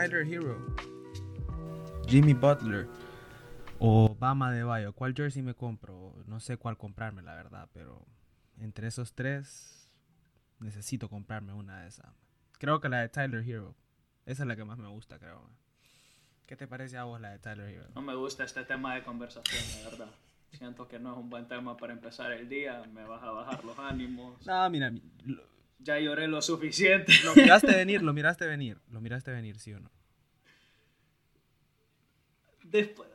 Tyler Hero, Jimmy Butler o Bama de Bayo, ¿cuál jersey me compro? No sé cuál comprarme, la verdad, pero entre esos tres necesito comprarme una de esas. Creo que la de Tyler Hero. Esa es la que más me gusta, creo. ¿Qué te parece a vos la de Tyler Hero? No me gusta este tema de conversación, la verdad. Siento que no es un buen tema para empezar el día. Me vas a bajar los ánimos. No, mira, ya lloré lo suficiente. Lo miraste venir, lo miraste venir. Lo miraste venir, ¿sí o no? Después.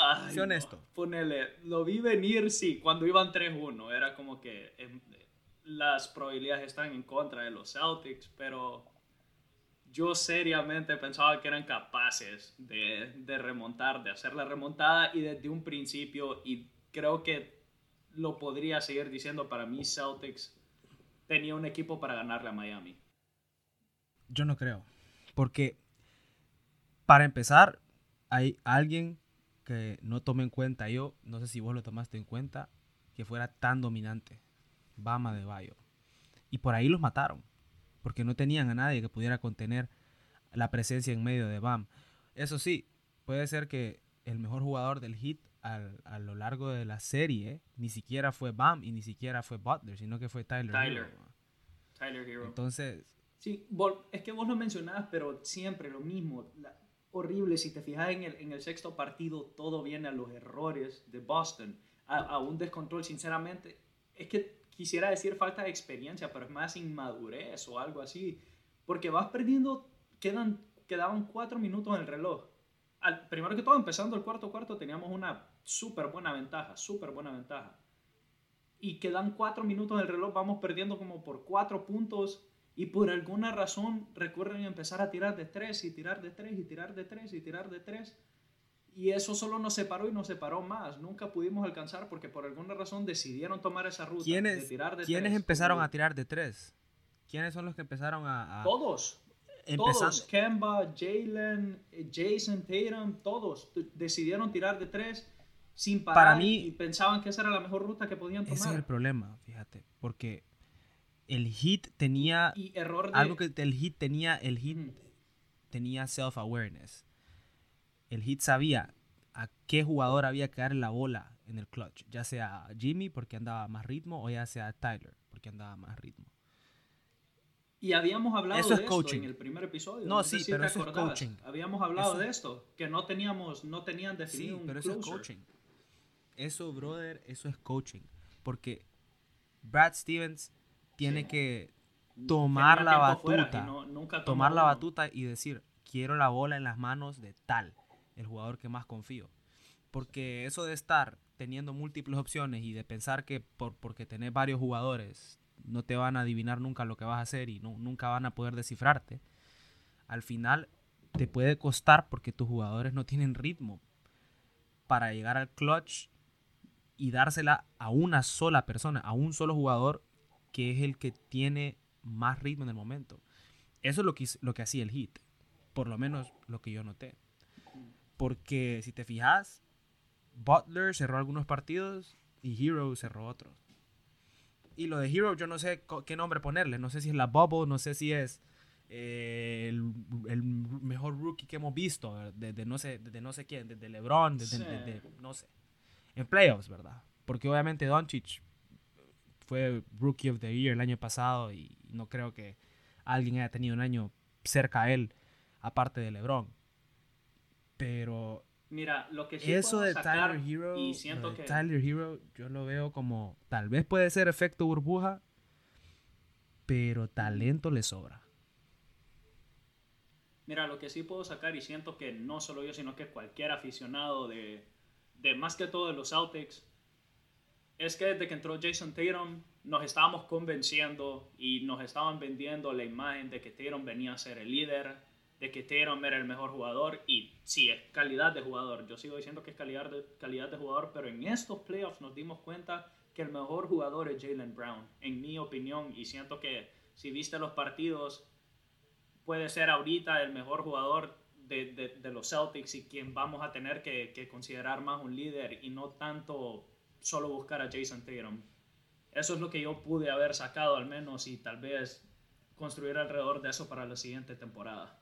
Ay, honesto. ponele, lo vi venir, sí, cuando iban 3-1. Era como que em, las probabilidades están en contra de los Celtics, pero yo seriamente pensaba que eran capaces de, de, remontar, de hacer la remontada y desde un principio, y creo que lo podría seguir diciendo para mí, Celtics tenía un equipo para ganarle a Miami. Yo no creo, porque para empezar, hay alguien que no tomé en cuenta yo, no sé si vos lo tomaste en cuenta, que fuera tan dominante, Bama de Bayo. Y por ahí los mataron porque no tenían a nadie que pudiera contener la presencia en medio de Bam. Eso sí, puede ser que el mejor jugador del hit a lo largo de la serie ni siquiera fue Bam y ni siquiera fue Butler, sino que fue Tyler. Tyler. Hero. Tyler Hero. Entonces... Sí, es que vos lo mencionabas, pero siempre lo mismo. horrible, si te fijas en el, en el sexto partido, todo viene a los errores de Boston, a, a un descontrol, sinceramente. Es que quisiera decir falta de experiencia, pero es más inmadurez o algo así. Porque vas perdiendo, quedan, quedaban cuatro minutos en el reloj. Al, primero que todo, empezando el cuarto cuarto, teníamos una súper buena ventaja, súper buena ventaja. Y quedan cuatro minutos en el reloj, vamos perdiendo como por cuatro puntos. Y por alguna razón recurren a empezar a tirar de tres y tirar de tres y tirar de tres y tirar de tres y eso solo nos separó y nos separó más. Nunca pudimos alcanzar porque por alguna razón decidieron tomar esa ruta ¿Quiénes, de tirar de ¿quiénes empezaron a tirar de tres? ¿Quiénes son los que empezaron a...? Todos. Todos. Kemba, Jalen, Jason Tatum, todos decidieron tirar de tres sin parar Para mí, y pensaban que esa era la mejor ruta que podían tomar. Ese es el problema, fíjate, porque el hit tenía... Y error Algo que el hit tenía, el hit tenía self-awareness el Heat sabía a qué jugador había que darle la bola en el clutch, ya sea Jimmy porque andaba más ritmo o ya sea Tyler porque andaba más ritmo. Y habíamos hablado de esto en el primer episodio. No, sí, pero eso es coaching. Habíamos hablado de esto, que no teníamos, no tenían definido sí, pero eso es coaching. Eso, brother, eso es coaching. Porque Brad Stevens tiene que tomar la batuta, tomar la batuta y decir, quiero la bola en las manos de tal el jugador que más confío. Porque eso de estar teniendo múltiples opciones y de pensar que por, porque tenés varios jugadores no te van a adivinar nunca lo que vas a hacer y no, nunca van a poder descifrarte, al final te puede costar porque tus jugadores no tienen ritmo para llegar al clutch y dársela a una sola persona, a un solo jugador que es el que tiene más ritmo en el momento. Eso es lo que, lo que hacía el hit, por lo menos lo que yo noté. Porque si te fijas, Butler cerró algunos partidos y Hero cerró otros. Y lo de Hero yo no sé qué nombre ponerle. No sé si es la Bubble, no sé si es eh, el, mejor rookie que hemos visto. De, no, sé, de, no sé quién, de, LeBron, de, no sé. En playoffs, ¿verdad? Porque obviamente Doncic fue Rookie of the Year el año pasado y no creo que alguien haya tenido un año cerca a él aparte de LeBron. Pero Mira, lo que sí eso de Tyler Hero, y siento que Tyler Hero, yo lo veo como tal vez puede ser efecto burbuja, pero talento le sobra. Mira, lo que sí puedo sacar y siento que no solo yo, sino que cualquier aficionado de, de más que todo de los Celtics, es que desde que entró Jason Tatum nos estábamos convenciendo y nos estaban vendiendo la imagen de que Tatum venía a ser el líder, de que Tatum era el mejor jugador y sí, es calidad de jugador. Yo sigo diciendo que es calidad de, calidad de jugador, pero en estos playoffs nos dimos cuenta que el mejor jugador es Jalen Brown, en mi opinión, y siento que si viste los partidos, puede ser ahorita el mejor jugador de, de, los Celtics y quien vamos a tener que, que, considerar más un líder y no tanto solo buscar a Jason Tatum. Eso es lo que yo pude haber sacado al menos y tal vez construir alrededor de eso para la siguiente temporada.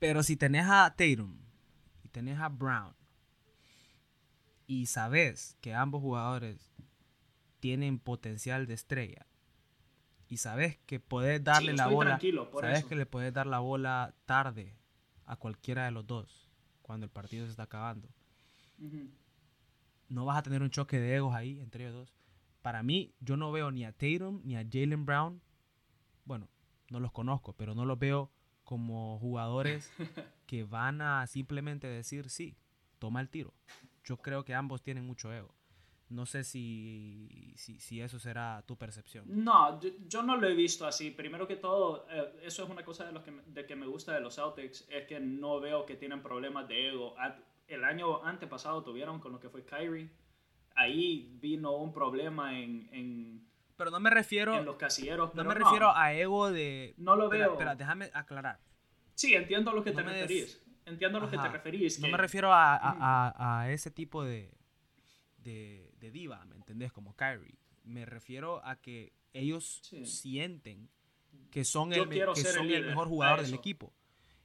Pero si tenés a Tatum y tenés a Brown y sabes que ambos jugadores tienen potencial de estrella y sabes que puedes darle la bola, sabes que le puedes dar la bola tarde a cualquiera de los dos cuando el partido se está acabando. No vas a tener un choque de egos ahí entre ellos dos. Para mí, yo no veo ni a Tatum ni a Jalen Brown. Bueno, no los conozco, pero no los veo como jugadores que van a simplemente decir sí, toma el tiro. Yo creo que ambos tienen mucho ego. No sé si, si, eso será tu percepción. No, yo, no lo he visto así. Primero que todo, eh, eso es una cosa de, lo que, de que me gusta de los Celtics, es que no veo que tienen problemas de ego. El año antepasado tuvieron con lo que fue Kyrie. Ahí vino un problema en, en pero no me refiero. En los casilleros. No me refiero a ego de. No lo veo. Espera, déjame aclarar. Sí, entiendo a lo que te referís. Entiendo a lo que te referís. No me refiero a, a, a, ese tipo de, de, de, diva, ¿me entendés? Como Kyrie. Me refiero a que ellos sienten que son, el, que son el, mejor jugador del equipo.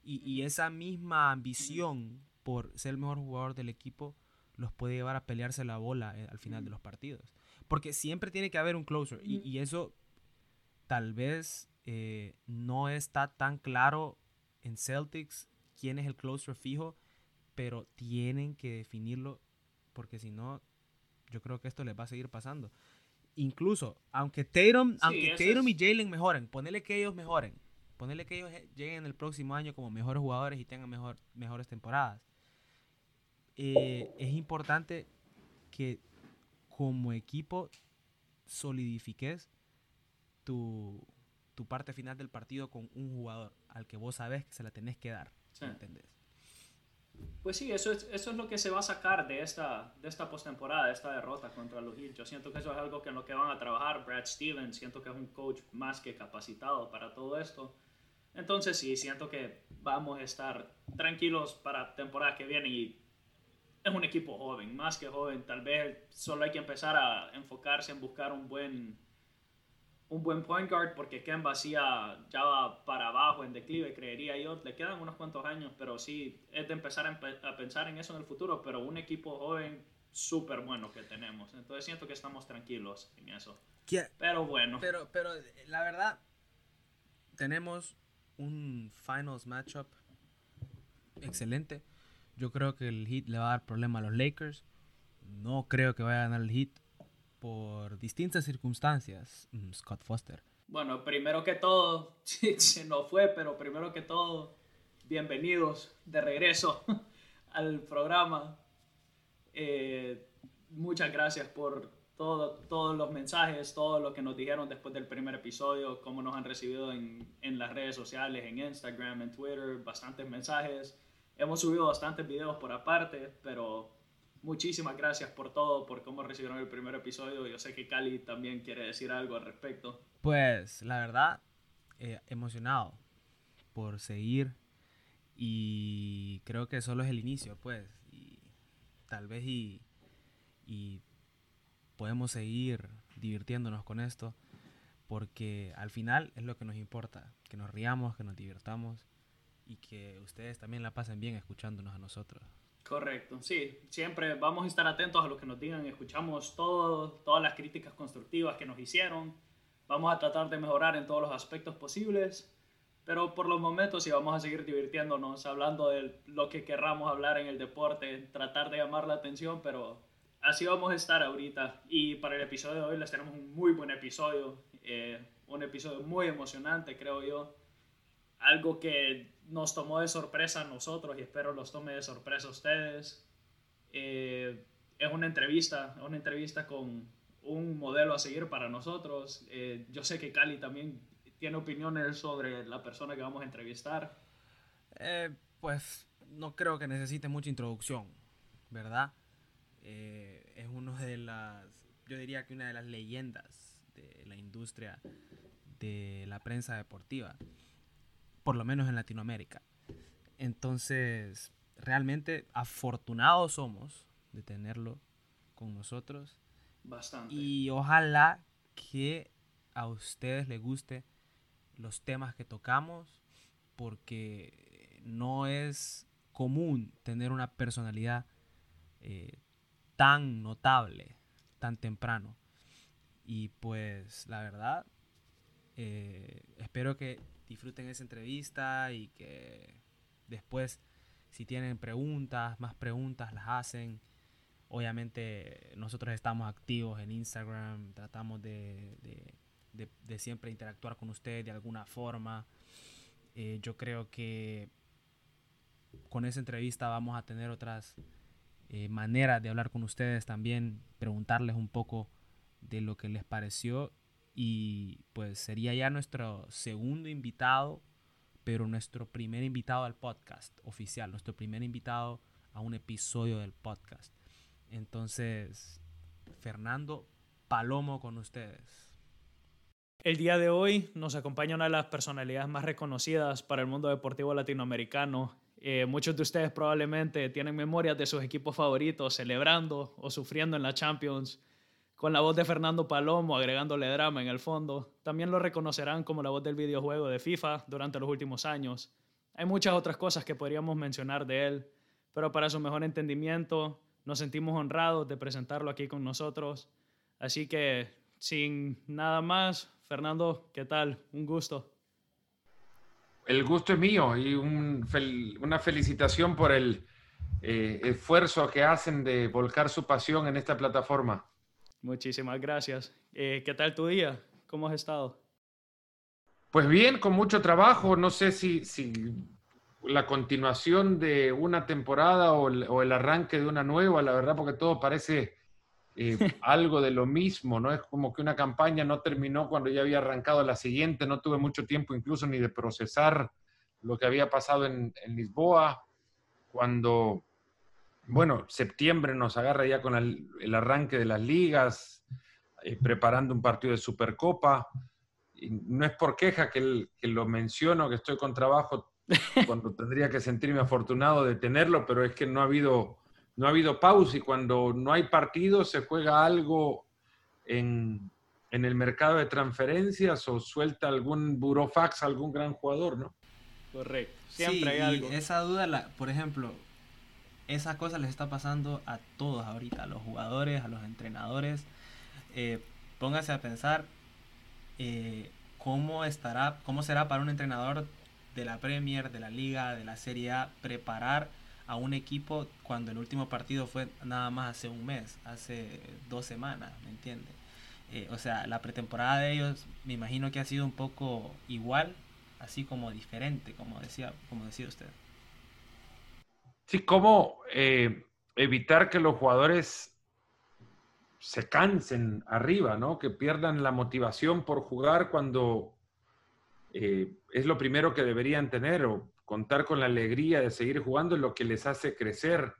Y, y, esa misma ambición por ser el mejor jugador del equipo los puede llevar a pelearse la bola eh, al final de los partidos. Porque siempre tiene que haber un closer. Y, eso tal vez eh, no está tan claro en Celtics quién es el closer fijo, pero tienen que definirlo porque si no, yo creo que esto les va a seguir pasando. Incluso, aunque Tatum, aunque Tatum y Jalen mejoren, ponele que ellos mejoren, ponele que ellos lleguen el próximo año como mejores jugadores y tengan mejor, mejores temporadas. Eh, es importante que como equipo solidifiques tu, tu, parte final del partido con un jugador al que vos sabes que se la tenés que dar. ¿Entendés? Pues sí, eso es, eso es lo que se va a sacar de esta, de esta postemporada, de esta derrota contra los Heat. Yo siento que eso es algo que en lo que van a trabajar Brad Stevens. Siento que es un coach más que capacitado para todo esto. Entonces sí, siento que vamos a estar tranquilos para temporada que viene y es un equipo joven, más que joven. Tal vez solo hay que empezar a enfocarse en buscar un buen, un buen point guard porque Kemba ya, ya va para abajo en declive, creería yo. Le quedan unos cuantos años, pero sí, es de empezar a, pensar en eso en el futuro. Pero un equipo joven súper bueno que tenemos. Entonces siento que estamos tranquilos en eso. Pero bueno. Pero, pero la verdad, tenemos un finals matchup excelente yo creo que el Heat le va a dar problema a los Lakers. No creo que vaya a ganar el Heat por distintas circunstancias. Mm, Scott Foster. Bueno, primero que todo, se nos fue, pero primero que todo, bienvenidos de regreso al programa. Eh, muchas gracias por todo, todos los mensajes, todo lo que nos dijeron después del primer episodio, cómo nos han recibido en, en las redes sociales, en Instagram, en Twitter, bastantes mensajes. Hemos subido bastantes videos por aparte, pero muchísimas gracias por todo, por cómo recibieron el primer episodio. Yo sé que Cali también quiere decir algo al respecto. Pues la verdad, eh, emocionado por seguir y creo que solo es el inicio, pues, y tal vez y, y podemos seguir divirtiéndonos con esto porque al final es lo que nos importa, que nos riamos, que nos divirtamos y que ustedes también la pasen bien escuchándonos a nosotros. Correcto, sí, siempre vamos a estar atentos a lo que nos digan, escuchamos todo, todas las críticas constructivas que nos hicieron, vamos a tratar de mejorar en todos los aspectos posibles, pero por los momentos sí vamos a seguir divirtiéndonos, hablando de lo que querramos hablar en el deporte, tratar de llamar la atención, pero así vamos a estar ahorita. Y para el episodio de hoy les tenemos un muy buen episodio, eh, un episodio muy emocionante, creo yo, algo que nos tomó de sorpresa a nosotros y espero los tome de sorpresa a ustedes. Eh, es una entrevista, una entrevista con un modelo a seguir para nosotros. Eh, yo sé que Cali también tiene opiniones sobre la persona que vamos a entrevistar. Eh, pues no creo que necesite mucha introducción, ¿verdad? es uno de las, yo diría que una de las leyendas de la industria de la prensa deportiva por lo menos en Latinoamérica. Entonces, realmente afortunados somos de tenerlo con nosotros. Bastante. Y ojalá que a ustedes les guste los temas que tocamos, porque no es común tener una personalidad eh, tan notable tan temprano. Y pues la verdad, eh, espero que disfruten esa entrevista y que después si tienen preguntas, más preguntas, las hacen. Obviamente nosotros estamos activos en Instagram, tratamos de, de, siempre interactuar con ustedes de alguna forma. Eh, yo creo que con esa entrevista vamos a tener otras eh, maneras de hablar con ustedes también, preguntarles un poco de lo que les pareció y pues sería ya nuestro segundo invitado, pero nuestro primer invitado al podcast oficial, nuestro primer invitado a un episodio del podcast. Entonces, Fernando Palomo con ustedes. El día de hoy nos acompaña una de las personalidades más reconocidas para el mundo deportivo latinoamericano. Eh, muchos de ustedes probablemente tienen memorias de sus equipos favoritos celebrando o sufriendo en la Champions con la voz de Fernando Palomo agregándole drama en el fondo. También lo reconocerán como la voz del videojuego de FIFA durante los últimos años. Hay muchas otras cosas que podríamos mencionar de él, pero para su mejor entendimiento nos sentimos honrados de presentarlo aquí con nosotros. Así que, sin nada más, Fernando, ¿qué tal? Un gusto. El gusto es mío y una felicitación por el eh, esfuerzo que hacen de volcar su pasión en esta plataforma. Muchísimas gracias. Eh, ¿Qué tal tu día? ¿Cómo has estado? Pues bien, con mucho trabajo. No sé si, la continuación de una temporada o el, arranque de una nueva, la verdad, porque todo parece eh, algo de lo mismo, ¿no? Es como que una campaña no terminó cuando ya había arrancado la siguiente, no tuve mucho tiempo incluso ni de procesar lo que había pasado en, en Lisboa, cuando bueno, septiembre nos agarra ya con el, arranque de las ligas, eh, preparando un partido de Supercopa. Y no es por queja que, lo menciono, que estoy con trabajo cuando tendría que sentirme afortunado de tenerlo, pero es que no ha habido, no ha habido pausa y cuando no hay partido se juega algo en, el mercado de transferencias o suelta algún burofax algún gran jugador, ¿no? Correcto, siempre hay algo. esa duda, la, por ejemplo, esa cosa les está pasando a todos ahorita, a los jugadores, a los entrenadores. Eh, póngase a pensar eh, cómo estará, cómo será para un entrenador de la Premier, de la Liga, de la Serie A, preparar a un equipo cuando el último partido fue nada más hace un mes, hace dos semanas, ¿me entiende? Eh, o sea, la pretemporada de ellos me imagino que ha sido un poco igual, así como diferente, como decía, como decía usted. Sí, cómo eh, evitar que los jugadores se cansen arriba, ¿no? Que pierdan la motivación por jugar cuando eh, es lo primero que deberían tener o contar con la alegría de seguir jugando es lo que les hace crecer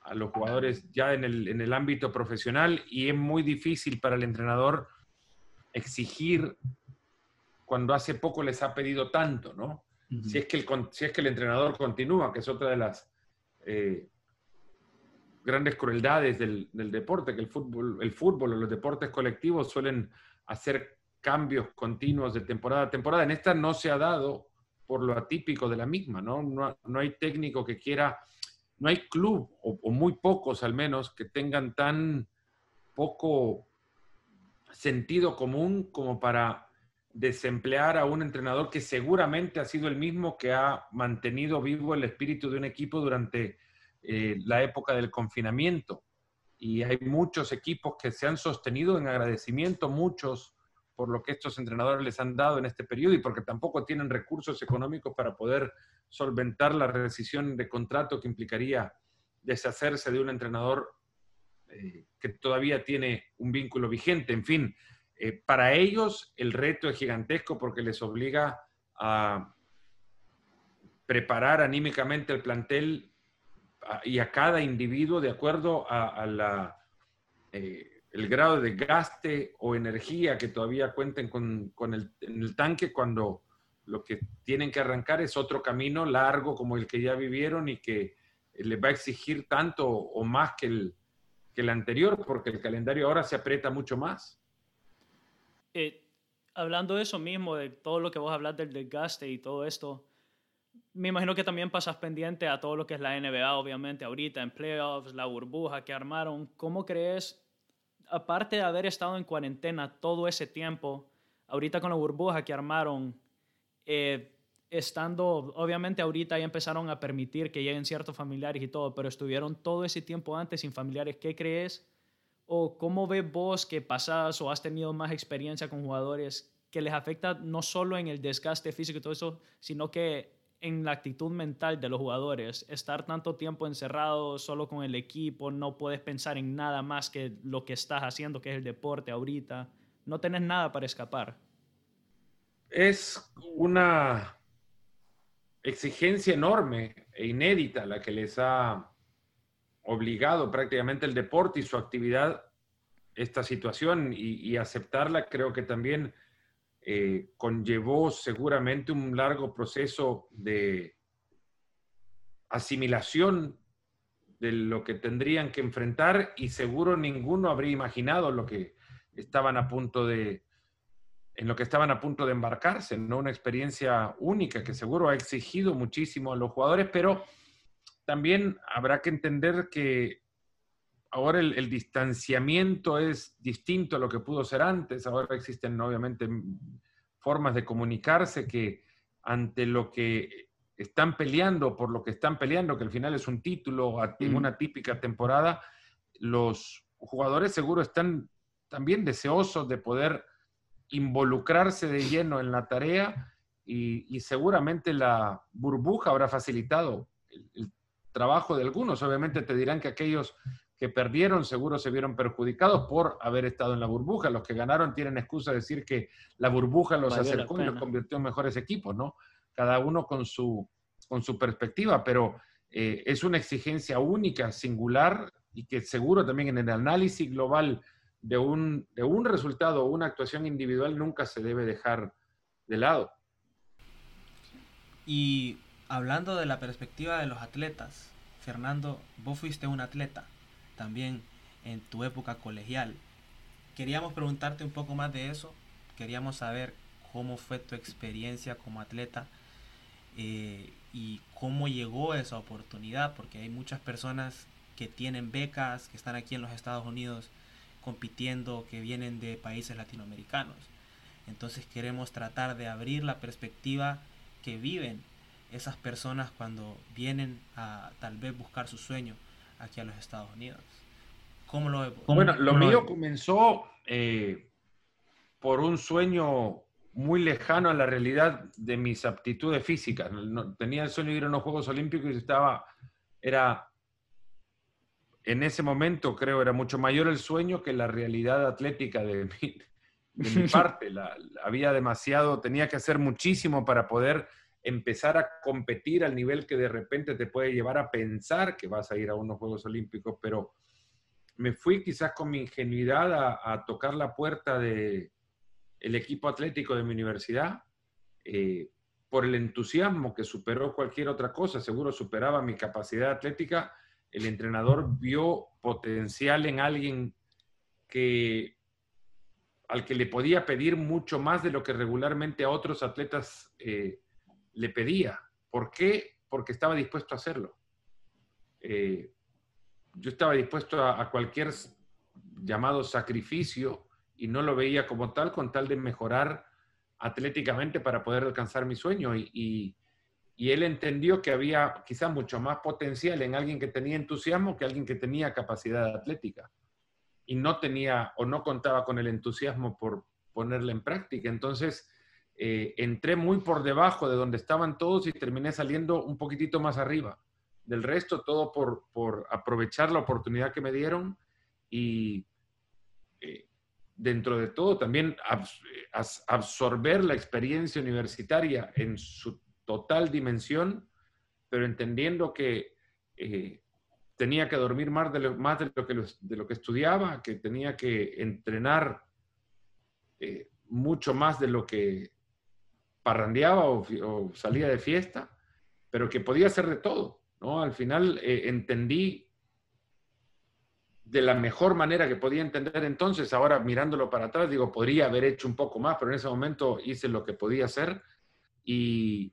a los jugadores ya en el, en el ámbito profesional y es muy difícil para el entrenador exigir cuando hace poco les ha pedido tanto, ¿no? si, es que el, si es que el entrenador continúa, que es otra de las eh, grandes crueldades del, deporte, que el fútbol, el fútbol o los deportes colectivos suelen hacer cambios continuos de temporada a temporada. En esta no se ha dado por lo atípico de la misma, ¿no? No, hay técnico que quiera, no hay club, o, muy pocos al menos, que tengan tan poco sentido común como para desemplear a un entrenador que seguramente ha sido el mismo que ha mantenido vivo el espíritu de un equipo durante eh, la época del confinamiento. Y hay muchos equipos que se han sostenido en agradecimiento, muchos por lo que estos entrenadores les han dado en este periodo y porque tampoco tienen recursos económicos para poder solventar la rescisión de contrato que implicaría deshacerse de un entrenador eh, que todavía tiene un vínculo vigente. En fin, eh, para ellos el reto es gigantesco porque les obliga a preparar anímicamente el plantel y a cada individuo de acuerdo a, la, eh, el grado de gaste o energía que todavía cuenten con, con el, en el tanque cuando lo que tienen que arrancar es otro camino largo como el que ya vivieron y que les va a exigir tanto o más que el, que el anterior porque el calendario ahora se aprieta mucho más. Eh, hablando de eso mismo, de todo lo que vos hablas del desgaste y todo esto, me imagino que también pasas pendiente a todo lo que es la NBA, obviamente, ahorita en playoffs, la burbuja que armaron. ¿Cómo crees, aparte de haber estado en cuarentena todo ese tiempo, ahorita con la burbuja que armaron, eh, estando, obviamente ahorita ya empezaron a permitir que lleguen ciertos familiares y todo, pero estuvieron todo ese tiempo antes sin familiares, ¿qué crees? ¿O cómo ves vos que pasas o has tenido más experiencia con jugadores que les afecta no solo en el desgaste físico y todo eso, sino que en la actitud mental de los jugadores. Estar tanto tiempo encerrado solo con el equipo, no puedes pensar en nada más que lo que estás haciendo, que es el deporte ahorita. No tenés nada para escapar. Es una exigencia enorme e inédita la que les ha obligado prácticamente el deporte y su actividad esta situación y, aceptarla creo que también eh, conllevó seguramente un largo proceso de asimilación de lo que tendrían que enfrentar y seguro ninguno habría imaginado lo que estaban a punto de en lo que estaban a punto de embarcarse, ¿no? Una experiencia única que seguro ha exigido muchísimo a los jugadores, pero también habrá que entender que ahora el, distanciamiento es distinto a lo que pudo ser antes. Ahora existen obviamente formas de comunicarse que ante lo que están peleando, por lo que están peleando, que al final es un título en una típica temporada, los jugadores seguro están también deseosos de poder involucrarse de lleno en la tarea y, seguramente la burbuja habrá facilitado el, trabajo de algunos. Obviamente te dirán que aquellos que perdieron seguro se vieron perjudicados por haber estado en la burbuja. Los que ganaron tienen excusa de decir que la burbuja los acercó y los convirtió en mejores equipos, ¿no? Cada uno con su, con su perspectiva, pero eh, es una exigencia única, singular y que seguro también en el análisis global de un, de un resultado o una actuación individual nunca se debe dejar de lado. Y hablando de la perspectiva de los atletas, Fernando, vos fuiste un atleta también en tu época colegial. Queríamos preguntarte un poco más de eso. Queríamos saber cómo fue tu experiencia como atleta eh, y cómo llegó esa oportunidad, porque hay muchas personas que tienen becas, que están aquí en los Estados Unidos compitiendo, que vienen de países latinoamericanos. Entonces queremos tratar de abrir la perspectiva que viven esas personas cuando vienen a tal vez buscar su sueño aquí a los Estados Unidos. ¿Cómo lo Bueno, lo mío comenzó eh, por un sueño muy lejano a la realidad de mis aptitudes físicas. tenía el sueño de ir a unos Juegos Olímpicos y estaba, era, en ese momento creo, era mucho mayor el sueño que la realidad atlética de mi, de mi parte. había demasiado, tenía que hacer muchísimo para poder empezar a competir al nivel que de repente te puede llevar a pensar que vas a ir a unos Juegos Olímpicos, pero me fui quizás con mi ingenuidad a, tocar la puerta del el equipo atlético de mi universidad eh, por el entusiasmo que superó cualquier otra cosa, seguro superaba mi capacidad atlética, el entrenador vio potencial en alguien que al que le podía pedir mucho más de lo que regularmente a otros atletas eh, le pedía. ¿Por qué? Porque estaba dispuesto a hacerlo. Eh, yo estaba dispuesto a, cualquier llamado sacrificio y no lo veía como tal, con tal de mejorar atléticamente para poder alcanzar mi sueño. Y, él entendió que había quizás mucho más potencial en alguien que tenía entusiasmo que alguien que tenía capacidad atlética. Y no tenía o no contaba con el entusiasmo por ponerla en práctica. Entonces, eh, entré muy por debajo de donde estaban todos y terminé saliendo un poquitito más arriba. Del resto, todo por, aprovechar la oportunidad que me dieron y eh, dentro de todo también absorber la experiencia universitaria en su total dimensión, pero entendiendo que eh, tenía que dormir más de lo, más de lo, que, de lo que estudiaba, que tenía que entrenar mucho más de lo que parrandeaba o, salía de fiesta, pero que podía ser de todo, ¿no? Al final eh, entendí de la mejor manera que podía entender entonces, ahora mirándolo para atrás, digo, podría haber hecho un poco más, pero en ese momento hice lo que podía hacer y,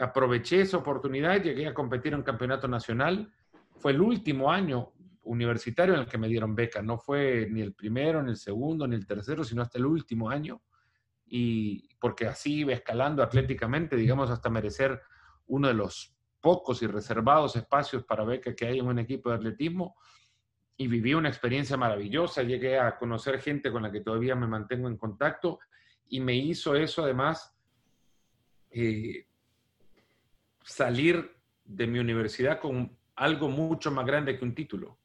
aproveché esa oportunidad, llegué a competir en campeonato nacional. Fue el último año universitario en el que me dieron beca, no fue ni el primero, ni el segundo, ni el tercero, sino hasta el último año. Y porque así iba escalando atléticamente, digamos, hasta merecer uno de los pocos y reservados espacios para beca que hay en un equipo de atletismo. Y viví una experiencia maravillosa, llegué a conocer gente con la que todavía me mantengo en contacto y me hizo eso además eh, salir de mi universidad con algo mucho más grande que un título.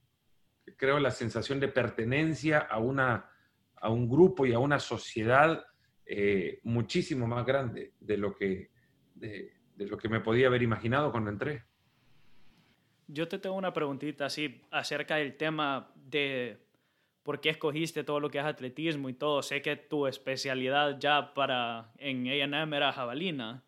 Creo la sensación de pertenencia a, una, a un grupo y a una sociedad eh, muchísimo más grande de lo, que, de, lo que me podía haber imaginado cuando entré. Yo te tengo una preguntita así acerca del tema de por qué escogiste todo lo que es atletismo y todo. Sé que tu especialidad ya para en A&M era jabalina,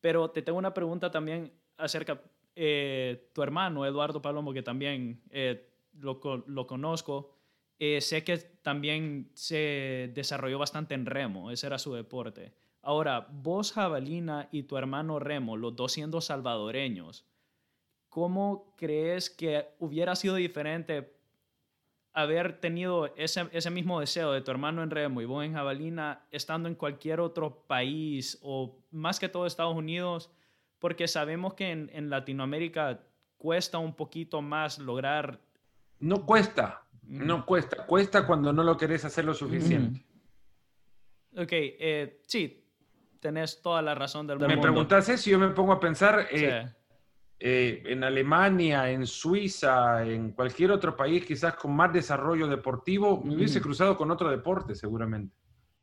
pero te tengo una pregunta también acerca eh, tu hermano, Eduardo Palomo, que también eh, lo, lo, conozco. Eh, sé que también se desarrolló bastante en remo, ese era su deporte. Ahora, vos, Jabalina, y tu hermano Remo, los dos siendo salvadoreños, ¿cómo crees que hubiera sido diferente haber tenido ese, ese, mismo deseo de tu hermano en Remo y vos en Jabalina estando en cualquier otro país o más que todo Estados Unidos? Porque sabemos que en, en Latinoamérica cuesta un poquito más lograr... No cuesta, no cuesta. Cuesta cuando no lo querés hacer lo suficiente. Ok, eh, sí, tenés toda la razón del mundo. Me preguntas eso y yo me pongo a pensar... Eh, eh, en Alemania, en Suiza, en cualquier otro país quizás con más desarrollo deportivo, me hubiese cruzado con otro deporte seguramente.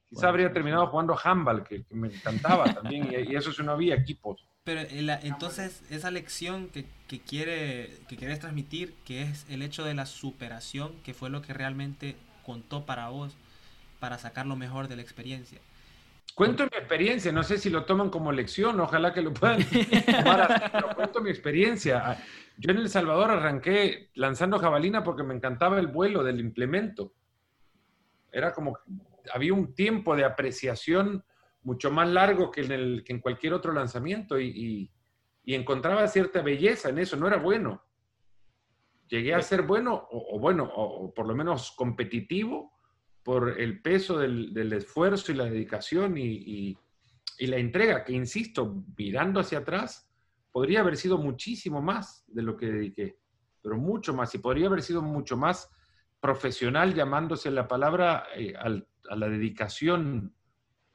Quizás habría terminado jugando handball, que, me encantaba también, y, eso si no había equipos. Pero entonces esa lección que, que, quiere, que quieres transmitir, que es el hecho de la superación, que fue lo que realmente contó para vos, para sacar lo mejor de la experiencia. Cuento mi experiencia, no sé si lo toman como lección, ojalá que lo puedan tomar así, pero cuento mi experiencia. Ah, yo en El Salvador arranqué lanzando jabalina porque me encantaba el vuelo del implemento. Era como, había un tiempo de apreciación mucho más largo que en, el, que en cualquier otro lanzamiento y, y, encontraba cierta belleza en eso, no era bueno. Llegué a ser bueno, o, bueno, o por lo menos competitivo, por el peso del, esfuerzo y la dedicación y, la entrega, que insisto, mirando hacia atrás, podría haber sido muchísimo más de lo que dediqué, pero mucho más, y podría haber sido mucho más profesional llamándose la palabra eh, a la dedicación,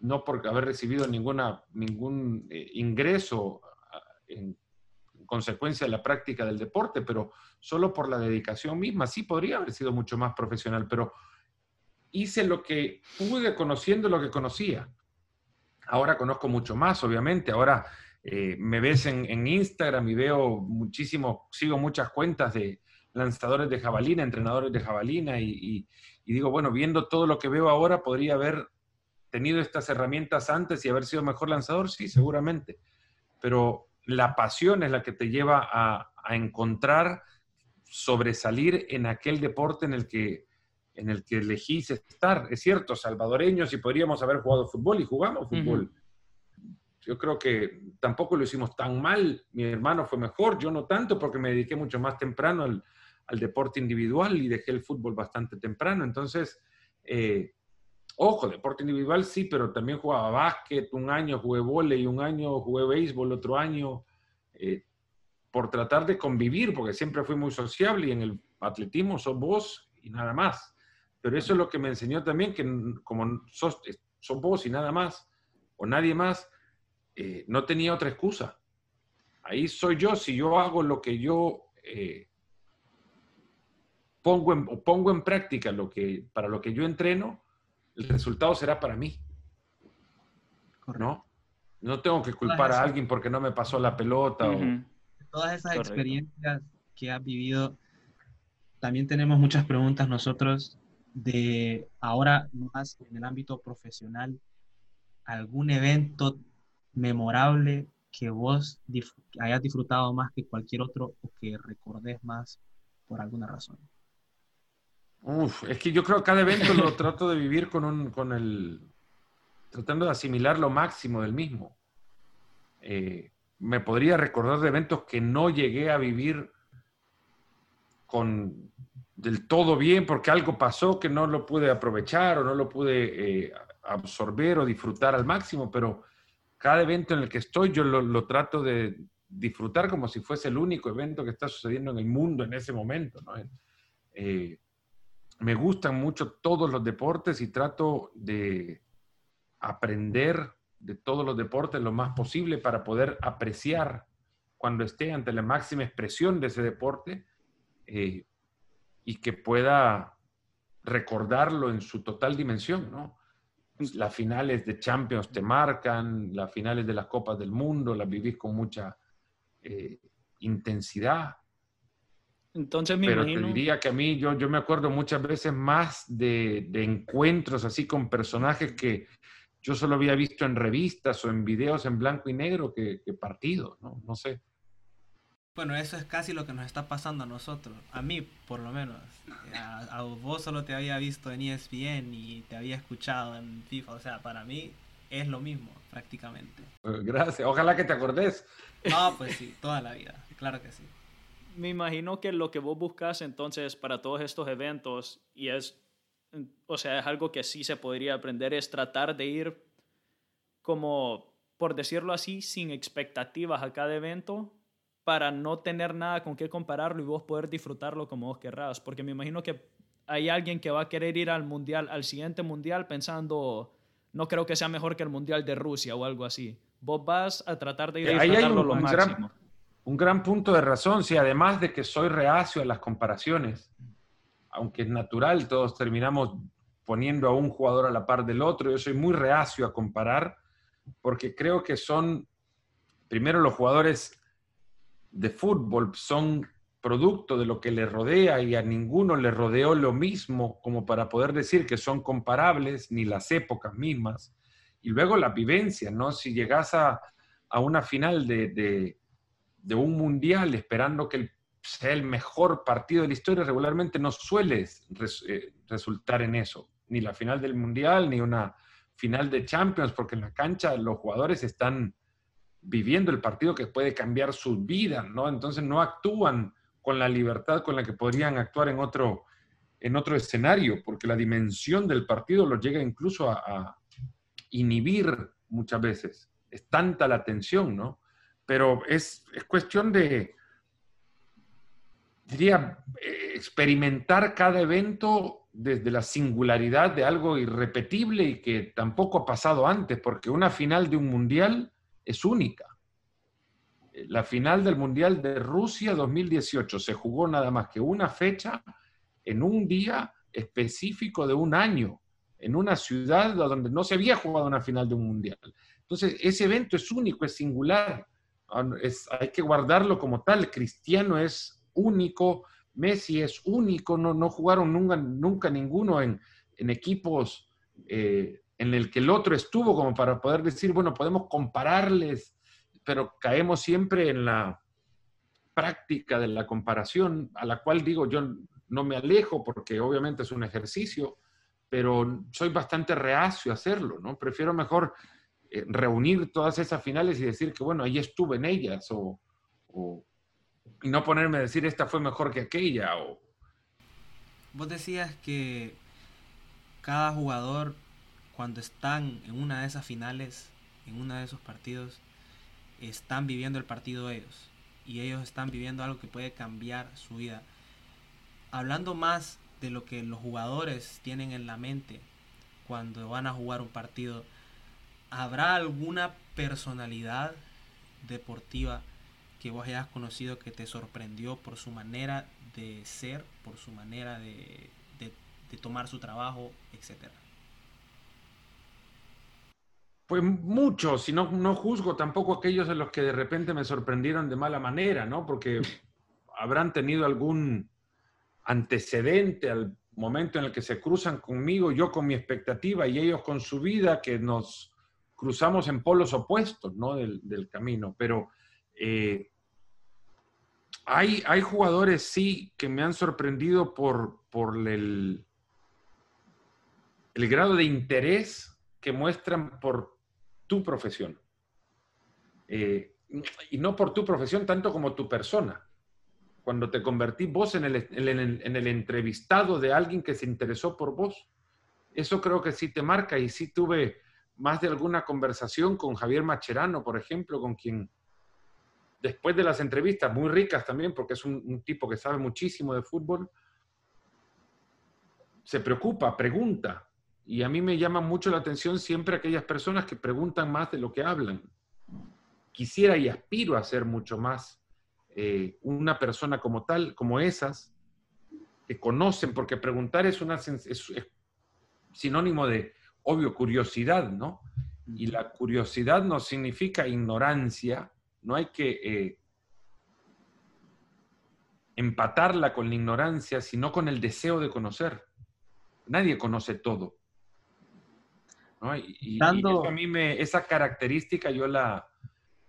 no por haber recibido ninguna, ningún eh, ingreso en, en consecuencia de la práctica del deporte, pero solo por la dedicación misma, sí podría haber sido mucho más profesional, pero hice lo que pude conociendo lo que conocía. Ahora conozco mucho más, obviamente. Ahora eh, me ves en, Instagram y veo muchísimo, sigo muchas cuentas de lanzadores de jabalina, entrenadores de jabalina y, digo, bueno, viendo todo lo que veo ahora, podría haber tenido estas herramientas antes y haber sido mejor lanzador, sí, seguramente. Pero la pasión es la que te lleva a, a encontrar, sobresalir en aquel deporte en el que en el que elegís estar. Es cierto, salvadoreños y podríamos haber jugado fútbol y jugamos fútbol. Yo creo que tampoco lo hicimos tan mal. Mi hermano fue mejor, yo no tanto porque me dediqué mucho más temprano al, deporte individual y dejé el fútbol bastante temprano. Entonces, eh, ojo, deporte individual sí, pero también jugaba básquet, un año jugué volei, un año jugué béisbol, otro año, eh, por tratar de convivir, porque siempre fui muy sociable y en el atletismo sos vos y nada más. Pero eso es lo que me enseñó también, que como sos, vos y nada más, o nadie más, eh, no tenía otra excusa. Ahí soy yo, si yo hago lo que yo eh, pongo, en, pongo en práctica lo que, para lo que yo entreno, el resultado será para mí. ¿No? No tengo que culpar a alguien porque no me pasó la pelota. Todas esas experiencias que has vivido, también tenemos muchas preguntas nosotros de ahora más en el ámbito profesional, algún evento memorable que vos hayas disfrutado más que cualquier otro o que recordes más por alguna razón? Uf, es que yo creo que cada evento lo trato de vivir con, un, con el, tratando de asimilar lo máximo del mismo. Eh, me podría recordar de eventos que no llegué a vivir con del todo bien porque algo pasó que no lo pude aprovechar o no lo pude eh, absorber o disfrutar al máximo, pero cada evento en el que estoy yo lo, trato de disfrutar como si fuese el único evento que está sucediendo en el mundo en ese momento. Eh, me gustan mucho todos los deportes y trato de aprender de todos los deportes lo más posible para poder apreciar cuando esté ante la máxima expresión de ese deporte eh, y que pueda recordarlo en su total dimensión, ¿no? Las finales de Champions te marcan, las finales de las Copas del Mundo las vivís con mucha eh, intensidad. Entonces me Pero te diría que a mí, yo, yo me acuerdo muchas veces más de, de encuentros así con personajes que, yo solo había visto en revistas o en videos en blanco y negro que, partidos, ¿no? No sé. Bueno, eso es casi lo que nos está pasando a nosotros, a mí por lo menos. A, vos solo te había visto en ESPN y te había escuchado en FIFA, o sea, para mí es lo mismo prácticamente. Eh, gracias, ojalá que te acordes. No, pues sí, toda la vida, claro que sí. Me imagino que lo que vos buscas entonces para todos estos eventos, y es o sea, es algo que sí se podría aprender, es tratar de ir como, por decirlo así, sin expectativas a cada evento para no tener nada con qué compararlo y vos poder disfrutarlo como vos querrás. Porque me imagino que hay alguien que va a querer ir al mundial, al siguiente mundial pensando, no creo que sea mejor que el mundial de Rusia o algo así. Vos vas a tratar de ir a disfrutarlo lo máximo. Gran, un gran punto de razón, si además de que soy reacio a las comparaciones aunque es natural, todos terminamos poniendo a un jugador a la par del otro. Yo soy muy reacio a comparar porque creo que son, primero los jugadores de fútbol son producto de lo que le rodea y a ninguno le rodeó lo mismo como para poder decir que son comparables, ni las épocas mismas. Y luego la vivencia, ¿no? Si llegas a, una final de, un mundial esperando que sea el mejor partido de la historia, regularmente no suele eh, resultar en eso, ni la final del Mundial, ni una final de Champions, porque en la cancha los jugadores están viviendo el partido que puede cambiar su vida, ¿no? Entonces no actúan con la libertad con la que podrían actuar en otro, en otro escenario, porque la dimensión del partido los llega incluso a, a inhibir muchas veces. Es tanta la tensión, ¿no? Pero es, es cuestión de, diría, eh, experimentar cada evento desde la singularidad de algo irrepetible y que tampoco ha pasado antes, porque una final de un mundial es única. La final del Mundial de Rusia 2018 se jugó nada más que una fecha en un día específico de un año, en una ciudad donde no se había jugado una final de un mundial. Entonces, ese evento es único, es singular, hay que guardarlo como tal. Cristiano es único, Messi es único, no, no jugaron nunca, ninguno en, equipos eh, en el que el otro estuvo como para poder decir, bueno, podemos compararles, pero caemos siempre en la práctica de la comparación, a la cual digo, yo no me alejo porque obviamente es un ejercicio, pero soy bastante reacio a hacerlo, ¿no? Prefiero mejor reunir todas esas finales y decir que, bueno, ahí estuve en ellas o, no ponerme a decir esta fue mejor que aquella. O... Vos decías que cada jugador cuando están en una de esas finales, en uno de esos partidos, están viviendo el partido ellos y ellos están viviendo algo que puede cambiar su vida. Hablando más de lo que los jugadores tienen en la mente cuando van a jugar un partido, ¿habrá alguna personalidad deportiva que vos hayas conocido que te sorprendió por su manera de ser, por su manera de, tomar su trabajo, etcétera? Pues muchos, si no, no juzgo tampoco aquellos en los que de repente me sorprendieron de mala manera, ¿no? Porque habrán tenido algún antecedente al momento en el que se cruzan conmigo, yo con mi expectativa y ellos con su vida, que nos cruzamos en polos opuestos, ¿no? Del, camino. Pero eh, hay, hay jugadores, sí, que me han sorprendido por, por el, el grado de interés que muestran por tu profesión. Eh, y no por tu profesión tanto como tu persona. Cuando te convertí vos en el, en el entrevistado de alguien que se interesó por vos, eso creo que sí te marca y sí tuve más de alguna conversación con Javier Macherano, por ejemplo, con quien después de las entrevistas, muy ricas también, porque es un, tipo que sabe muchísimo de fútbol, se preocupa, pregunta. Y a mí me llama mucho la atención siempre aquellas personas que preguntan más de lo que hablan. Quisiera y aspiro a ser mucho más eh, una persona como tal, como esas, que conocen, porque preguntar es, una, es sinónimo de, obvio, curiosidad, ¿no? Y la curiosidad no significa ignorancia, no hay que eh, empatarla con la ignorancia, sino con el deseo de conocer. Nadie conoce todo. Y, a mí me, esa característica yo la,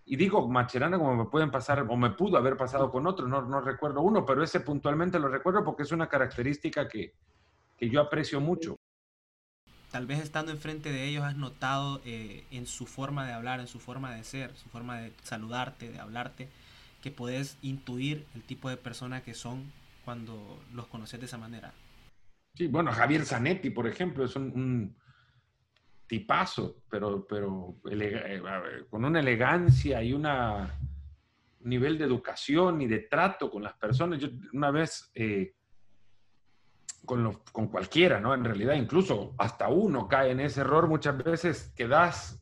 y digo Macherana como me pueden pasar, o me pudo haber pasado con otros, no, no recuerdo uno, pero ese puntualmente lo recuerdo porque es una característica que, que yo aprecio mucho tal vez estando enfrente de ellos has notado eh, en su forma de hablar, en su forma de ser, su forma de saludarte, de hablarte, que puedes intuir el tipo de persona que son cuando los conoces de esa manera. Sí, bueno, Javier Zanetti, por ejemplo, es un, tipazo, pero, pero eh, con una elegancia y un nivel de educación y de trato con las personas. Yo una vez... Eh, con, con, cualquiera, ¿no? En realidad, incluso hasta uno cae en ese error muchas veces que das,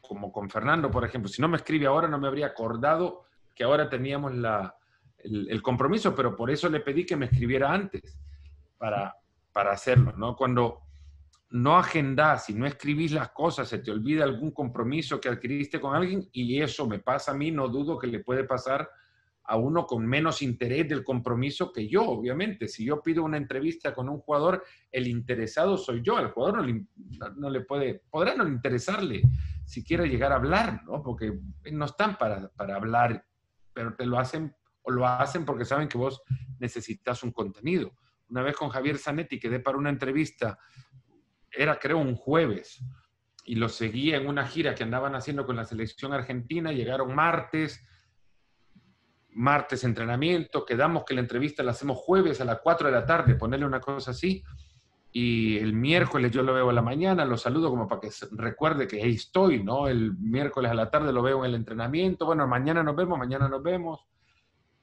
como con Fernando, por ejemplo. Si no me escribe ahora, no me habría acordado que ahora teníamos la, el, compromiso, pero por eso le pedí que me escribiera antes, para, para hacerlo, ¿no? Cuando no agendás y no escribís las cosas, se te olvida algún compromiso que adquiriste con alguien y eso me pasa a mí, no dudo que le puede pasar a uno con menos interés del compromiso que yo, obviamente. Si yo pido una entrevista con un jugador, el interesado soy yo. Al jugador no le, puede, podrá no interesarle si quiere llegar a hablar, ¿no? Porque no están para, para hablar, pero te lo hacen o lo hacen porque saben que vos necesitas un contenido. Una vez con Javier Zanetti quedé para una entrevista, era creo un jueves, y lo seguía en una gira que andaban haciendo con la selección argentina, llegaron martes, martes entrenamiento, quedamos que la entrevista la hacemos jueves a las 4 de la tarde, ponerle una cosa así, y el miércoles yo lo veo a la mañana, lo saludo como para que recuerde que ahí estoy, ¿no? El miércoles a la tarde lo veo en el entrenamiento, bueno, mañana nos vemos, mañana nos vemos.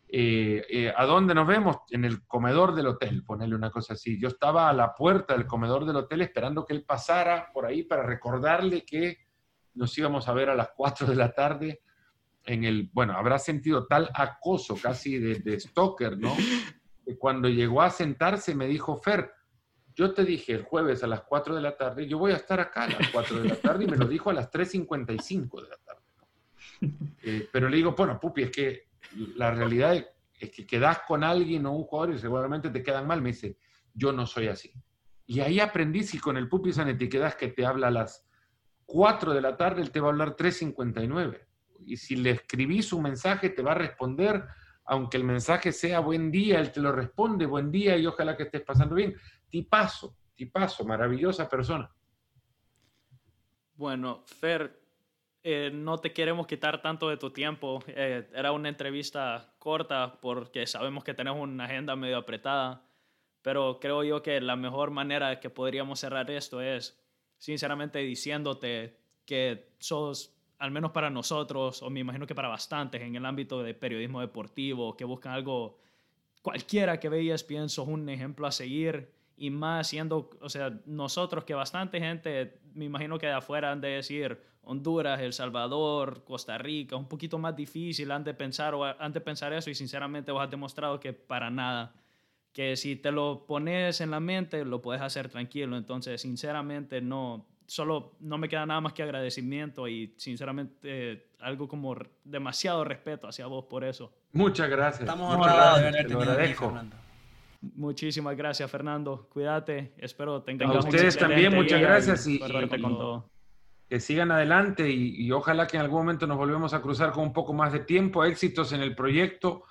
Eh, eh, ¿A dónde nos vemos? En el comedor del hotel, ponerle una cosa así. Yo estaba a la puerta del comedor del hotel esperando que él pasara por ahí para recordarle que nos íbamos a ver a las 4 de la tarde en el, bueno, habrá sentido tal acoso casi de, stalker, ¿no? Que cuando llegó a sentarse me dijo, Fer, yo te dije el jueves a las 4 de la tarde, yo voy a estar acá a las 4 de la tarde y me lo dijo a las 3.55 de la tarde. Eh, pero le digo, bueno, Pupi, es que la realidad es que quedas con alguien o un jugador y seguramente te quedan mal. Me dice, yo no soy así. Y ahí aprendí si con el Pupi Zanetti quedas que te habla a las 4 de la tarde, él te va a hablar 3.59 y si le escribís un mensaje te va a responder, aunque el mensaje sea buen día, él te lo responde, buen día y ojalá que estés pasando bien. Tipazo, tipazo, maravillosa persona. Bueno, Fer, eh, no te queremos quitar tanto de tu tiempo. Eh, era una entrevista corta porque sabemos que tenemos una agenda medio apretada, pero creo yo que la mejor manera que podríamos cerrar esto es, sinceramente, diciéndote que sos al menos para nosotros, o me imagino que para bastantes en el ámbito de periodismo deportivo, que buscan algo, cualquiera que veías, pienso, un ejemplo a seguir, y más siendo, o sea, nosotros que bastante gente, me imagino que de afuera han de decir Honduras, El Salvador, Costa Rica, un poquito más difícil, han de pensar, o han de pensar eso, y sinceramente vos has demostrado que para nada, que si te lo pones en la mente, lo puedes hacer tranquilo, entonces, sinceramente, no, solo no me queda nada más que agradecimiento y sinceramente algo como demasiado respeto hacia vos por eso. Muchas gracias. Estamos honrados de haberte agradezco. Fernando. Muchísimas gracias, Fernando. Cuídate. Espero tengamos A ustedes también, muchas gracias. Y, Que sigan adelante y, ojalá que en algún momento nos volvemos a cruzar con un poco más de tiempo. Éxitos en el proyecto.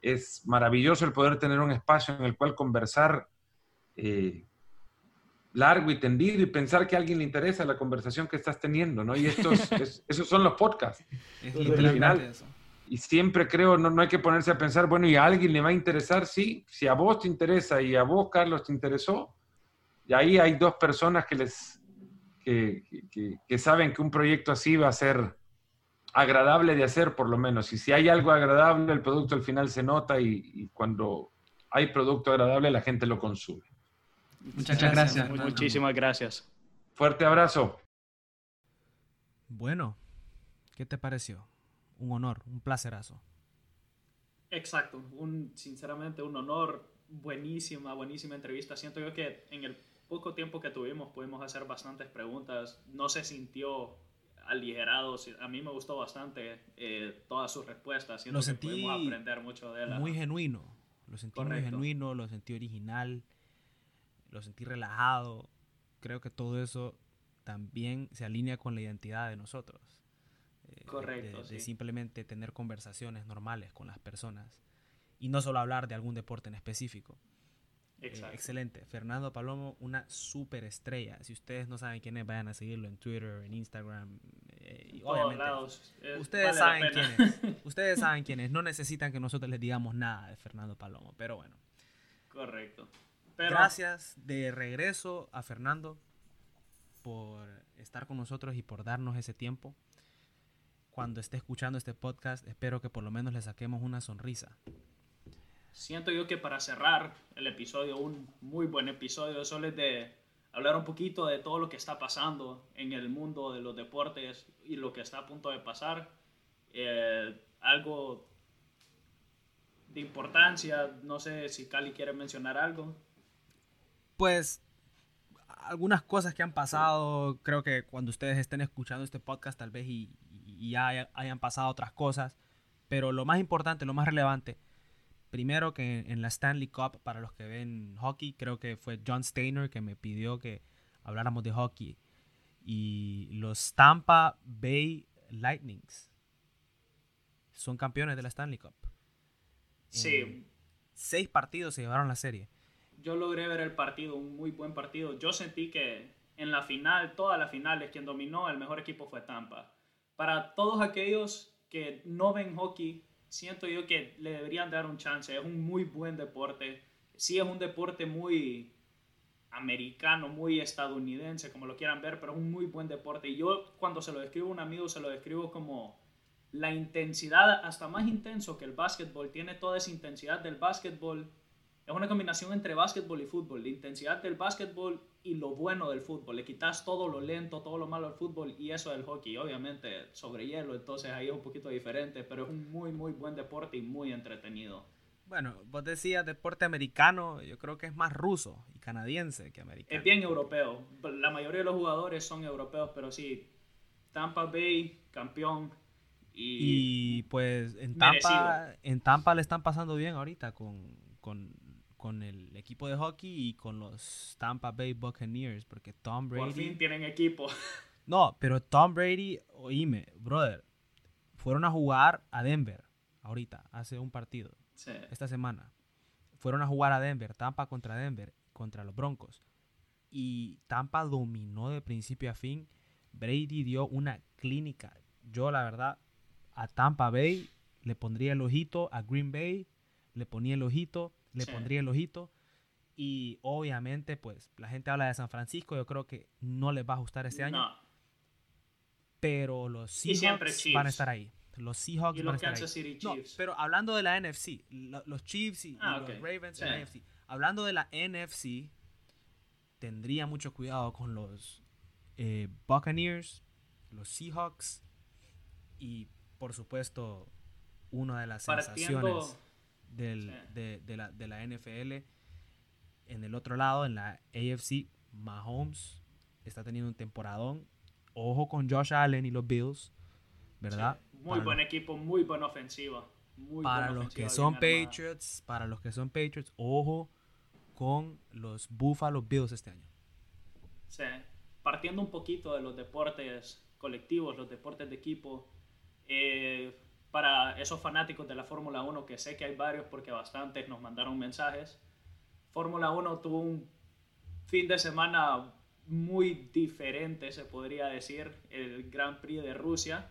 Es maravilloso el poder tener un espacio en el cual conversar. Eh, largo y tendido y pensar que a alguien le interesa la conversación que estás teniendo, ¿no? Y estos, esos son los podcasts. Es. Y siempre creo, no, no hay que ponerse a pensar, bueno, ¿y a alguien le va a interesar? Sí, si a vos te interesa y a vos, Carlos, te interesó, y ahí hay dos personas que les que, que, saben que un proyecto así va a ser agradable de hacer, por lo menos. Y si hay algo agradable, el producto al final se nota y cuando hay producto agradable, la gente lo consume. Muchas, gracias. Muchísimas gracias. Fuerte abrazo. Bueno, ¿qué te pareció? Un honor, un placerazo. Exacto, un, sinceramente un honor, buenísima, buenísima entrevista. Siento yo que en el poco tiempo que tuvimos pudimos hacer bastantes preguntas. No se sintió aligerado. A mí me gustó bastante eh, todas sus respuestas. Siento lo sentí que pudimos aprender mucho de él. Muy genuino. Lo sentí muy genuino, lo sentí original lo sentí relajado. Creo que todo eso también se alinea con la identidad de nosotros. Eh, Correcto. De, simplemente tener conversaciones normales con las personas y no solo hablar de algún deporte en específico. Eh, excelente. Fernando Palomo, una super estrella. Si ustedes no saben quién es, vayan a seguirlo en Twitter, en Instagram. Eh, ustedes saben quién es. Ustedes saben quién es. No necesitan que nosotros les digamos nada de Fernando Palomo, pero bueno. Correcto. Gracias de regreso a Fernando por estar con nosotros y por darnos ese tiempo. Cuando esté escuchando este podcast, espero que por lo menos le saquemos una sonrisa. Siento yo que para cerrar el episodio, un muy buen episodio, solo es de hablar un poquito de todo lo que está pasando en el mundo de los deportes y lo que está a punto de pasar. Eh, algo de importancia, no sé si Cali quiere mencionar algo pues algunas cosas que han pasado, creo que cuando ustedes estén escuchando este podcast tal vez y, ya hayan pasado otras cosas, pero lo más importante, lo más relevante, primero que en, la Stanley Cup, para los que ven hockey, creo que fue John Steiner que me pidió que habláramos de hockey, y los Tampa Bay Lightnings son campeones de la Stanley Cup. Sí. seis partidos se llevaron la serie yo logré ver el partido, un muy buen partido. Yo sentí que en la final, todas las finales, quien dominó, el mejor equipo fue Tampa. Para todos aquellos que no ven hockey, siento yo que le deberían dar un chance. Es un muy buen deporte. Sí es un deporte muy americano, muy estadounidense, como lo quieran ver, pero es un muy buen deporte. Y yo cuando se lo describo a un amigo, se lo describo como la intensidad, hasta más intenso que el básquetbol. Tiene toda esa intensidad del básquetbol es una combinación entre básquetbol y fútbol, la intensidad del básquetbol y lo bueno del fútbol. Le quitas todo lo lento, todo lo malo al fútbol y eso del hockey. Obviamente sobre hielo, entonces ahí es un poquito diferente, pero es un muy, muy buen deporte y muy entretenido. Bueno, vos decías deporte americano, yo creo que es más ruso y canadiense que americano. Es bien europeo. La mayoría de los jugadores son europeos, pero sí, Tampa Bay, campeón. Y, pues en Tampa, en Tampa le están pasando bien ahorita con, con con el equipo de hockey y con los Tampa Bay Buccaneers, porque Tom Brady... Por fin tienen equipo. No, pero Tom Brady, oíme, brother, fueron a jugar a Denver ahorita, hace un partido, esta semana. Fueron a jugar a Denver, Tampa contra Denver, contra los Broncos. Y Tampa dominó de principio a fin. Brady dio una clínica. Yo, la verdad, a Tampa Bay le pondría el ojito, a Green Bay le ponía el ojito le pondría el ojito. Y obviamente, pues, la gente habla de San Francisco, yo creo que no les va a ajustar este año. Pero los Seahawks van a estar ahí. Los Seahawks van a estar ahí. No, pero hablando de la NFC, los Chiefs y, ah, los Ravens en la NFC. Hablando de la NFC, tendría mucho cuidado con los eh, Buccaneers, los Seahawks y, por supuesto, una de las sensaciones de, la, de la NFL. En el otro lado, en la AFC, Mahomes está teniendo un temporadón. Ojo con Josh Allen y los Bills, ¿verdad? muy buen equipo, muy buena ofensiva. para los que son Patriots, para los que son Patriots, ojo con los Buffalo Bills este año. Sí, partiendo un poquito de los deportes colectivos, los deportes de equipo, eh, para esos fanáticos de la Fórmula 1, que sé que hay varios porque bastantes nos mandaron mensajes, Fórmula 1 tuvo un fin de semana muy diferente, se podría decir, el Grand Prix de Rusia.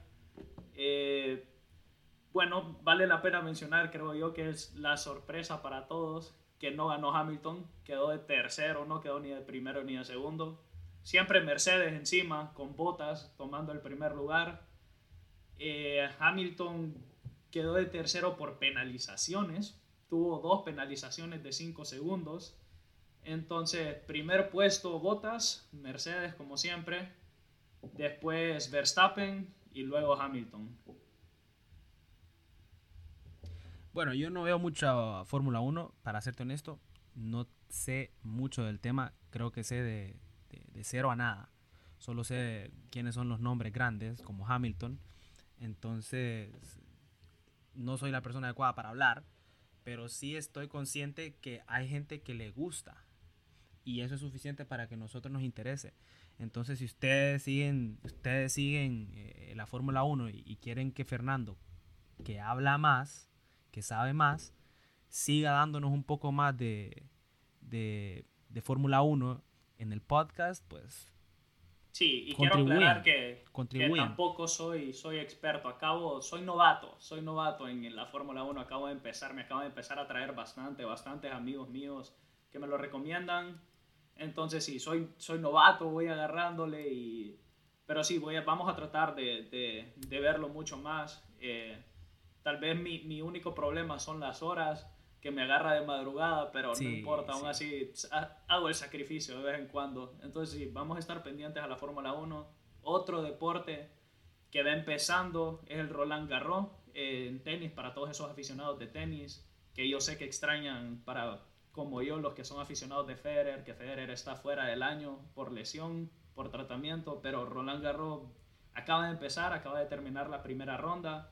Eh, bueno, vale la pena mencionar, creo yo, que es la sorpresa para todos, que no ganó Hamilton, quedó de tercero, no quedó ni de primero ni de segundo. Siempre Mercedes encima, con botas, tomando el primer lugar. Eh, Hamilton quedó de tercero por penalizaciones, tuvo dos penalizaciones de 5 segundos. Entonces, primer puesto Bottas, Mercedes como siempre, después Verstappen y luego Hamilton. Bueno, yo no veo mucha Fórmula 1, para serte honesto, no sé mucho del tema, creo que sé de, de, cero a nada. Solo sé quiénes son los nombres grandes, como Hamilton. Entonces, no soy la persona adecuada para hablar, pero sí estoy consciente que hay gente que le gusta y eso es suficiente para que nosotros nos interese. Entonces, si ustedes siguen, ustedes siguen eh, la Fórmula 1 y, quieren que Fernando, que habla más, que sabe más, siga dándonos un poco más de, de, de Fórmula 1 en el podcast, pues... Sí, y quiero aclarar que, que, tampoco soy, soy experto, acabo, soy novato, soy novato en, la Fórmula 1, acabo de empezar, me acabo de empezar a traer bastante, bastantes amigos míos que me lo recomiendan, entonces sí, soy, soy novato, voy agarrándole y... Pero sí, voy a, vamos a tratar de, de, de verlo mucho más. Eh, tal vez mi, mi, único problema son las horas que me agarra de madrugada, pero no importa, aún así hago el sacrificio de vez en cuando. Entonces sí, vamos a estar pendientes a la Fórmula 1. Otro deporte que va empezando es el Roland Garros eh, en tenis para todos esos aficionados de tenis que yo sé que extrañan para como yo, los que son aficionados de Federer, que Federer está fuera del año por lesión, por tratamiento, pero Roland Garros acaba de empezar, acaba de terminar la primera ronda.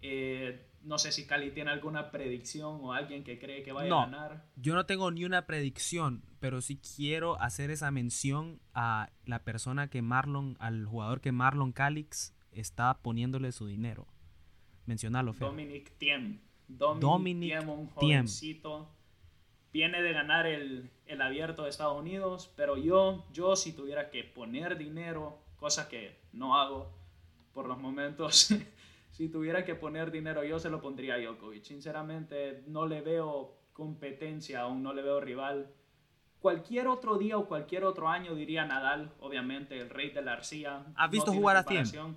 Eh, no sé si Cali tiene alguna predicción o alguien que cree que vaya a ganar. Yo no tengo ni una predicción, pero sí quiero hacer esa mención a la persona que Marlon, al jugador que Marlon Calix está poniéndole su dinero. Mencionalo, Fer. Dominic Thiem. Dominic, Thiem, un jovencito viene de ganar el, el, abierto de Estados Unidos, pero yo, yo si tuviera que poner dinero, cosa que no hago por los momentos, si tuviera que poner dinero yo se lo pondría a Djokovic. Sinceramente no le veo competencia, aún no le veo rival. Cualquier otro día o cualquier otro año diría Nadal, obviamente, el rey de la arcilla. ¿Has visto jugar a tiempo?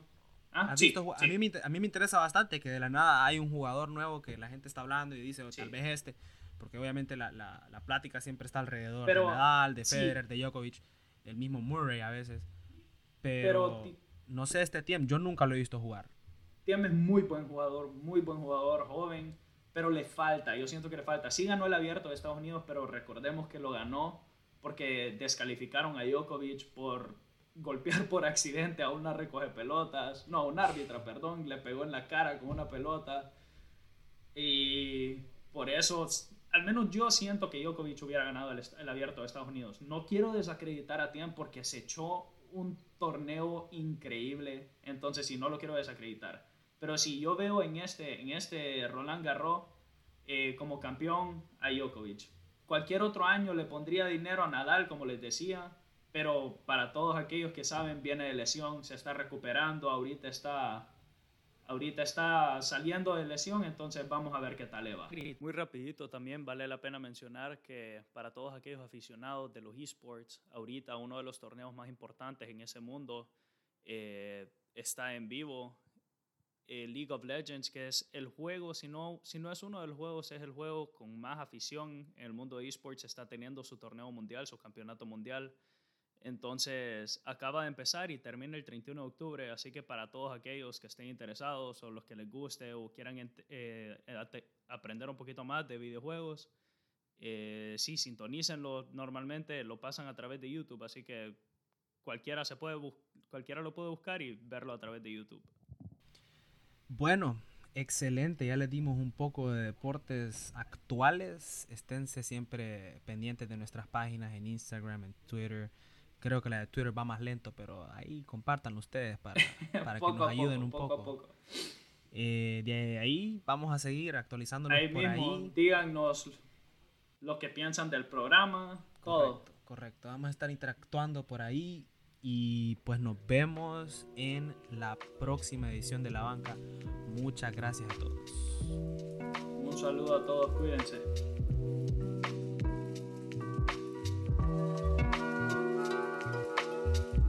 ¿Ah? A, mí me, a, mí me, interesa bastante que de la nada hay un jugador nuevo que la gente está hablando y dice, o tal vez este porque obviamente la, la, la plática siempre está alrededor de Nadal, de Federer, de Djokovic, el mismo Murray a veces. Pero, no sé este Tiem, yo nunca lo he visto jugar. Tiem es muy buen jugador, muy buen jugador, joven, pero le falta, yo siento que le falta. Sí ganó el abierto de Estados Unidos, pero recordemos que lo ganó porque descalificaron a Djokovic por golpear por accidente a una recoge pelotas, no, a un árbitra, perdón, le pegó en la cara con una pelota. Y por eso al menos yo siento que Djokovic hubiera ganado el, abierto de Estados Unidos. No quiero desacreditar a Tian porque se echó un torneo increíble, entonces si no lo quiero desacreditar. Pero si yo veo en este, en este Roland Garros eh, como campeón a Djokovic. Cualquier otro año le pondría dinero a Nadal, como les decía, pero para todos aquellos que saben, viene de lesión, se está recuperando, ahorita está ahorita está saliendo de lesión, entonces vamos a ver qué tal le va. Muy rapidito también vale la pena mencionar que para todos aquellos aficionados de los esports, ahorita uno de los torneos más importantes en ese mundo eh, está en vivo. Eh, League of Legends, que es el juego, si no, si no es uno de los juegos, es el juego con más afición en el mundo de esports, está teniendo su torneo mundial, su campeonato mundial. Entonces, acaba de empezar y termina el 31 de octubre, así que para todos aquellos que estén interesados o los que les guste o quieran eh, aprender un poquito más de videojuegos, eh, sí, sintonícenlo. Normalmente lo pasan a través de YouTube, así que cualquiera, se puede cualquiera lo puede buscar y verlo a través de YouTube. Bueno, excelente. Ya les dimos un poco de deportes actuales. Esténse siempre pendientes de nuestras páginas en Instagram, en Twitter Creo que la de Twitter va más lento, pero ahí compártanlo ustedes para, para que nos ayuden un poco. poco. Eh, de ahí vamos a seguir actualizándonos ahí por mismo, Díganos lo que piensan del programa, todo. Correcto, vamos a estar interactuando por ahí y pues nos vemos en la próxima edición de La Banca. Muchas gracias a todos. Un saludo a todos, cuídense.